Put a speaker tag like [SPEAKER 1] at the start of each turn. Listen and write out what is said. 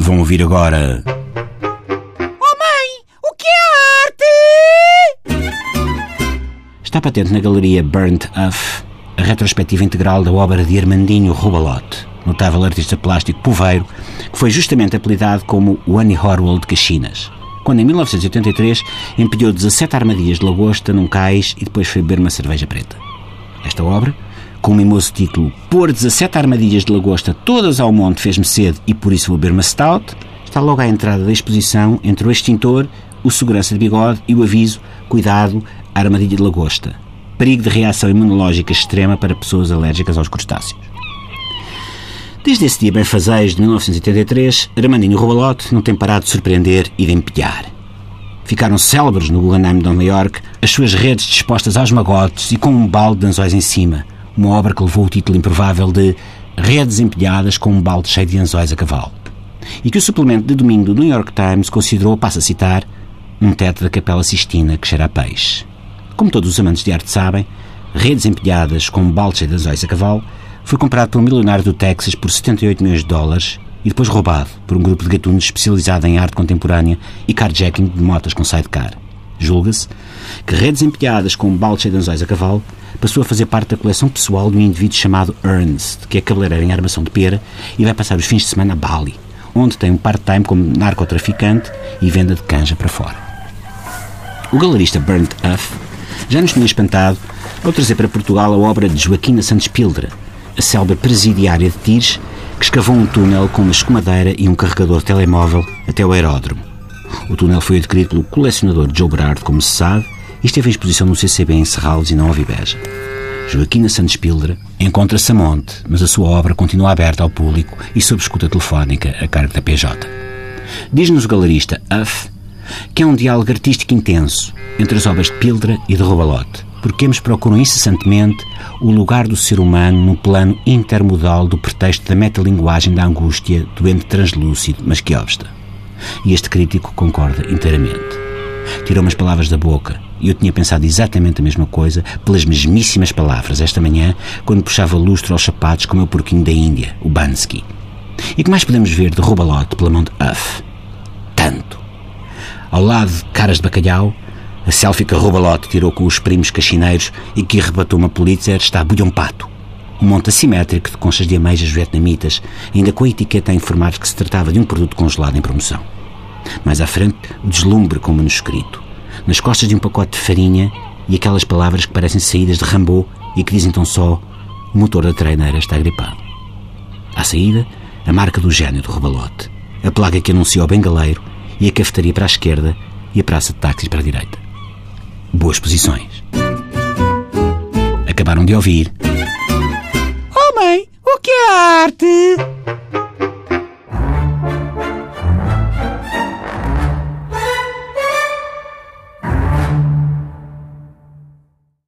[SPEAKER 1] Vão ouvir agora.
[SPEAKER 2] Oh mãe, o que é arte?
[SPEAKER 1] Está patente na galeria Burnt Up a retrospectiva integral da obra de Armandinho Rubalote, notável artista plástico poveiro, que foi justamente apelidado como o Annie Horwell de Caxinas, quando em 1983 empilhou 17 armadilhas de lagosta num cais e depois foi beber uma cerveja preta. Esta obra, com o mimoso título Pôr 17 armadilhas de lagosta todas ao monte fez-me sede e por isso vou beber uma stout, está logo à entrada da exposição entre o extintor, o segurança de bigode e o aviso Cuidado, armadilha de lagosta. Perigo de reação imunológica extrema para pessoas alérgicas aos crustáceos. Desde esse dia benfazejo de 1983, Armandinho Rubalote não tem parado de surpreender e de empilhar. Ficaram célebres no Guggenheim de Nova York as suas redes dispostas aos magotes e com um balde de anzóis em cima, uma obra que levou o título improvável de Redes empilhadas com um balde cheio de anzóis a cavalo. E que o suplemento de domingo do New York Times considerou, passa a citar, um teto da Capela Sistina que cheira a peixe. Como todos os amantes de arte sabem, Redes empilhadas com um balde cheio de anzóis a cavalo foi comprado por um milionário do Texas por 78 milhões de dólares e depois roubado por um grupo de gatunos especializado em arte contemporânea e carjacking de motas com sidecar. Julga-se que redes empilhadas com balde cheio de anzóis a cavalo passou a fazer parte da coleção pessoal de um indivíduo chamado Ernst, que é cabeleireiro em armação de pera e vai passar os fins de semana a Bali, onde tem um part-time como narcotraficante e venda de canja para fora. O galerista Bernd Huff já nos tinha espantado ao trazer para Portugal a obra de Joaquina Santos Pildra, a célebre presidiária de Tires, que escavou um túnel com uma escumadeira e um carregador telemóvel até o aeródromo. O túnel foi adquirido pelo colecionador Joe Berard, como se sabe, e esteve em exposição no CCB em Serralves e não Viveja. Joaquina Santos Pildra encontra-se a monte, mas a sua obra continua aberta ao público e sob escuta telefónica a cargo da PJ. Diz-nos o galerista Uff que é um diálogo artístico intenso entre as obras de Pildra e de Robalote, porque eles procuram incessantemente o lugar do ser humano no plano intermodal do pretexto da metalinguagem da angústia do ente translúcido, mas que obsta. E este crítico concorda inteiramente. Tirou umas palavras da boca e eu tinha pensado exatamente a mesma coisa pelas mesmíssimas palavras esta manhã quando puxava lustro aos sapatos com o meu porquinho da Índia, o Bansky. E que mais podemos ver de Robalote pela mão de Uff? Tanto. Ao lado de caras de bacalhau, a selfie que a Robalote tirou com os primos cachineiros e que arrebatou uma Pulitzer está Bulhão Pato. Um monte assimétrico de conchas de ameijas vietnamitas, ainda com a etiqueta a informar que se tratava de um produto congelado em promoção. Mais à frente, deslumbre com o manuscrito. Nas costas de um pacote de farinha e aquelas palavras que parecem saídas de Rambo e que dizem tão só o motor da treineira está gripado. À saída, a marca do gênio do rebalote, a plaga que anuncia o bengaleiro e a cafetaria para a esquerda e a praça de táxis para a direita. Boas posições. Acabaram de ouvir
[SPEAKER 2] O que é arte?